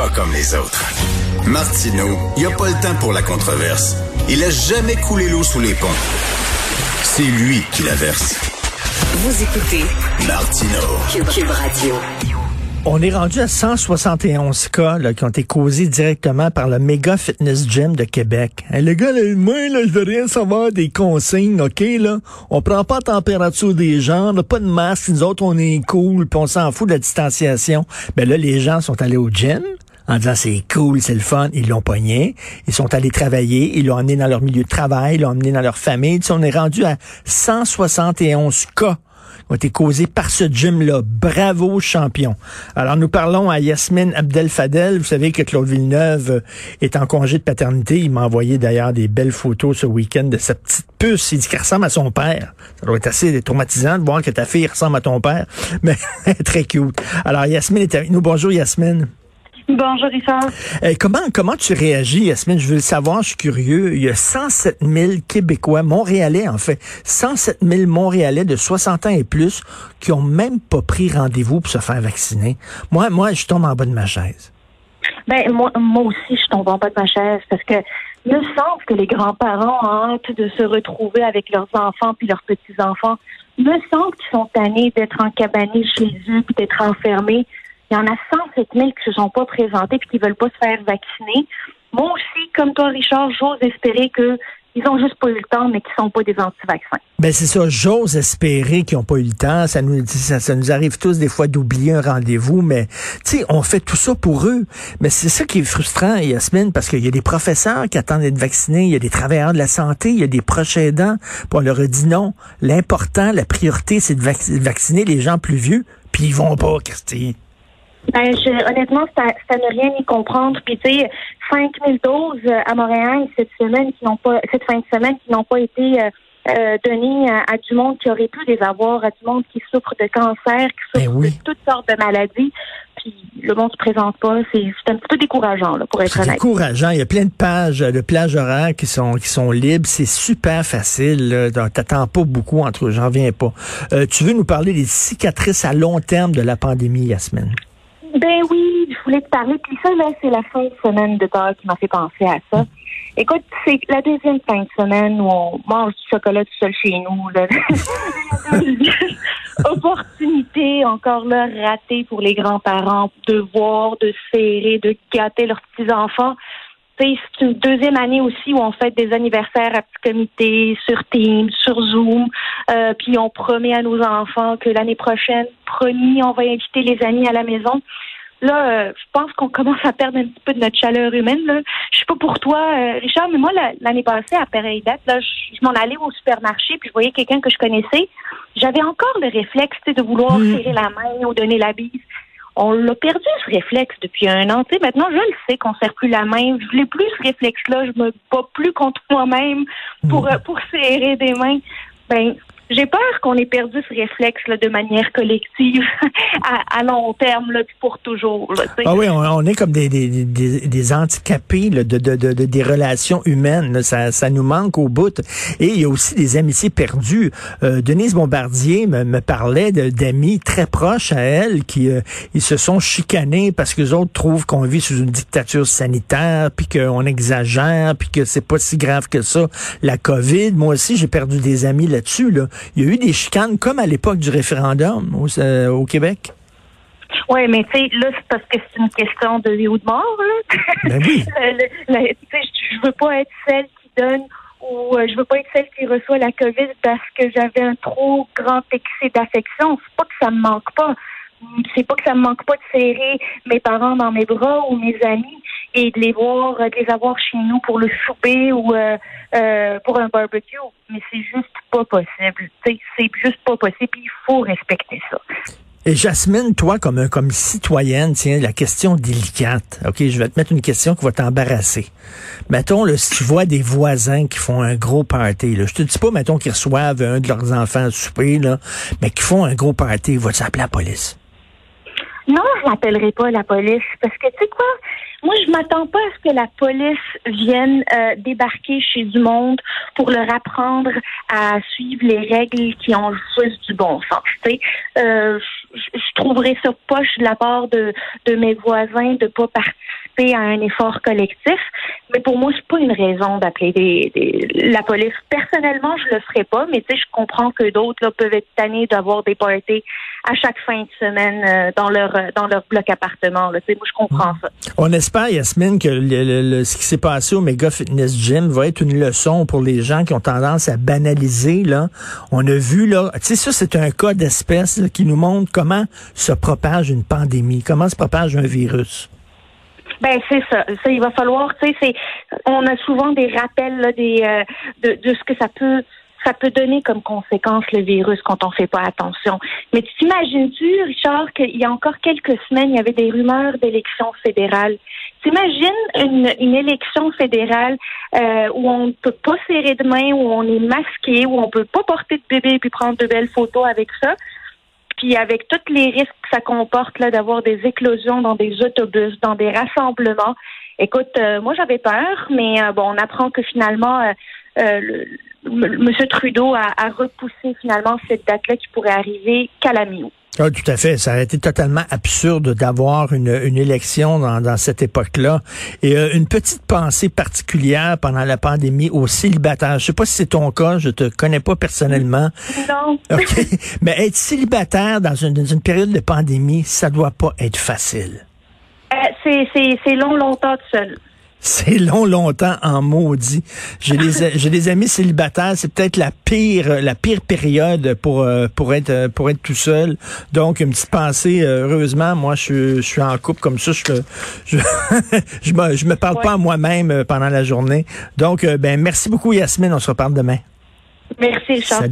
pas comme les autres. Martineau, il a pas le temps pour la controverse. Il a jamais coulé l'eau sous les ponts. C'est lui qui la verse. Vous écoutez Martineau. Cube Radio. On est rendu à 171 cas là, qui ont été causés directement par le Mega Fitness Gym de Québec. Hein, le gars, là, moi, là, je veux rien savoir des consignes, OK, là? On prend pas la température des gens, là, pas de masque, nous autres, on est cool, puis on s'en fout de la distanciation. Ben là, les gens sont allés au gym en disant c'est cool, c'est le fun, ils l'ont pogné, ils sont allés travailler, ils l'ont emmené dans leur milieu de travail, ils l'ont emmené dans leur famille. Tu sais, on est rendu à 171 cas ont été causés par ce gym-là. Bravo, champion. Alors, nous parlons à Yasmine Abdel-Fadel. Vous savez que Claude Villeneuve euh, est en congé de paternité. Il m'a envoyé d'ailleurs des belles photos ce week-end de sa petite puce. Il dit qu'elle ressemble à son père. Ça doit être assez traumatisant de voir que ta fille ressemble à ton père. Mais très cute. Alors, Yasmine est avec nous. Bonjour, Yasmine. Bonjour, Richard. Euh, comment, comment tu réagis, Yasmine? Je veux le savoir, je suis curieux. Il y a 107 000 Québécois, Montréalais en fait, 107 000 Montréalais de 60 ans et plus qui ont même pas pris rendez-vous pour se faire vacciner. Moi, moi, je tombe en bas de ma chaise. Ben, moi, moi aussi, je tombe en bas de ma chaise parce que me semble que les grands-parents ont hâte de se retrouver avec leurs enfants puis leurs petits-enfants. Me semble qu'ils sont tannés d'être encabanés chez eux puis d'être enfermés. Il y en a 107 000 qui se sont pas présentés puis qui veulent pas se faire vacciner. Moi aussi, comme toi, Richard, j'ose espérer que ils ont juste pas eu le temps, mais qui sont pas des anti-vaccins. Ben c'est ça, j'ose espérer qu'ils ont pas eu le temps. Ça nous, ça, ça nous arrive tous des fois d'oublier un rendez-vous, mais tu sais, on fait tout ça pour eux. Mais c'est ça qui est frustrant, Yasmine, parce qu'il y a des professeurs qui attendent d'être vaccinés, il y a des travailleurs de la santé, il y a des proches aidants. Puis on leur a dit non. L'important, la priorité, c'est de vacciner les gens plus vieux, puis ils vont pas, Christy. Ben, je, honnêtement, ça, ça ne rien y comprendre. Puis, tu sais, 5000 doses à Montréal cette semaine qui n'ont pas, cette fin de semaine qui n'ont pas été euh, euh, données à, du monde qui aurait pu les avoir, à du monde qui souffre de cancer, qui souffre de toutes sortes de maladies. Puis le monde se présente pas. C'est un petit peu décourageant, là, pour être honnête. décourageant. Il y a plein de pages de plages horaires qui sont qui sont libres. C'est super facile. T'attends pas beaucoup entre eux. J'en viens pas. Euh, tu veux nous parler des cicatrices à long terme de la pandémie, Yasmine? Ben oui, je voulais te parler. Puis ça, là, c'est la fin de semaine de Pâques qui m'a fait penser à ça. Écoute, c'est la deuxième fin de semaine où on mange du chocolat tout seul chez nous. Là. Opportunité encore là ratée pour les grands-parents de voir, de serrer, de gâter leurs petits-enfants. C'est une deuxième année aussi où on fait des anniversaires à petit comité, sur Teams, sur Zoom. Euh, puis on promet à nos enfants que l'année prochaine, promis, on va inviter les amis à la maison. Là, euh, je pense qu'on commence à perdre un petit peu de notre chaleur humaine. Là. Je sais pas pour toi, euh, Richard, mais moi, l'année passée, à pareille date, là, je, m'en allais au supermarché, puis je voyais quelqu'un que je connaissais. J'avais encore le réflexe de vouloir mmh. serrer la main ou donner la bise on l'a perdu ce réflexe depuis un an. maintenant, je le sais qu'on ne serre plus la main. Je n'ai plus ce réflexe-là. Je me bats plus contre moi-même pour, mmh. pour serrer des mains. Ben, j'ai peur qu'on ait perdu ce réflexe là, de manière collective à, long terme là, pour toujours. ah oui, on, est comme des, des, des, des handicapés là, de, de, de, des relations humaines. Ça, ça nous manque au bout. Et il y a aussi des amitiés perdues. Euh, Denise Bombardier me, me parlait d'amis très proches à elle qui euh, ils se sont chicanés parce que les autres trouvent qu'on vit sous une dictature sanitaire, puis qu'on exagère, puis que c'est pas si grave que ça. La COVID, moi aussi, j'ai perdu des amis là-dessus. Là il y a eu des chicanes comme à l'époque du référendum au, euh, Québec. Oui, mais tu sais, là, c'est parce que c'est une question de vie ou de mort. Là. Ben oui. je veux pas être celle qui donne ou euh, je veux pas être celle qui reçoit la COVID parce que j'avais un trop grand excès d'affection. C'est pas que ça me manque pas. C'est pas que ça me manque pas de serrer mes parents dans mes bras ou mes amis et de les voir, de les avoir chez nous pour le souper ou euh, euh, pour un barbecue. Mais c'est juste pas possible. C'est juste pas possible. Il faut respecter ça. Et Jasmine, toi, comme, comme citoyenne, tiens, la question délicate. OK, je vais te mettre une question qui va t'embarrasser. Mettons, si tu vois des voisins qui font un gros party, là, je te dis pas, mettons, qu'ils reçoivent un de leurs enfants à souper, là, mais qui font un gros party, va-tu appeler la police? Non, je n'appellerai pas la police parce que, tu sais quoi, moi, je m'attends pas à ce que la police vienne euh, débarquer chez du monde pour leur apprendre à suivre les règles qui ont juste du bon sens. Euh, je, trouverais ça poche de la part de, de mes voisins de pas participer à un effort collectif. Mais pour moi, c'est pas une raison d'appeler la police. Personnellement, je le ferais pas, mais tu sais, je comprends que d'autres là, peuvent être tannés d'avoir des parties à chaque fin de semaine euh, dans leur dans leur bloc appartement. Là. Tu sais, moi, je comprends ça. On espère, Yasmine, que ce qui s'est passé au Mega Fitness Gym va être une leçon pour les gens qui ont tendance à banaliser. Là, on a vu là, tu sais, ça c'est un cas d'espèce qui nous montre comment se propage une pandémie, comment se propage un virus. Ben c'est ça. Ça, il va falloir. Tu sais, c'est. On a souvent des rappels euh, de, de ce que ça peut ça peut donner comme conséquence le virus quand on fait pas attention. Mais tu t'imagines-tu, Richard, qu'il y a encore quelques semaines, il y avait des rumeurs d'élections fédérales? T'imagines une, une élection fédérale euh, où on ne peut pas serrer de main, où on est masqué, où on peut pas porter de bébé puis prendre de belles photos avec ça? Puis avec tous les risques que ça comporte là d'avoir des éclosions dans des autobus, dans des rassemblements. Écoute, euh, moi j'avais peur, mais euh, bon, on apprend que finalement euh, euh M. Trudeau a, a, repoussé finalement cette date-là qui pourrait arriver qu'à la mi-août. Ah, tout à fait. Ça aurait été totalement absurde d'avoir une, une, élection dans, dans cette époque-là. Et euh, une petite pensée particulière pendant la pandémie aux célibataires. Je sais pas si c'est ton cas, je te connais pas personnellement. Non. Mais être célibataire dans une, dans une période de pandémie, ça doit pas être facile. Euh, c'est long, longtemps tout seul. C'est long, longtemps en maudit. J'ai des, j'ai des amis célibataires. C'est peut-être la pire, la pire période pour euh, pour être pour être tout seul. Donc une petite pensée. Euh, heureusement, moi, je, je suis en couple comme ça. Je je, je, me, je me parle pas à moi-même euh, pendant la journée. Donc, ben merci beaucoup, Yasmine. On se reparle demain. Merci, Charles.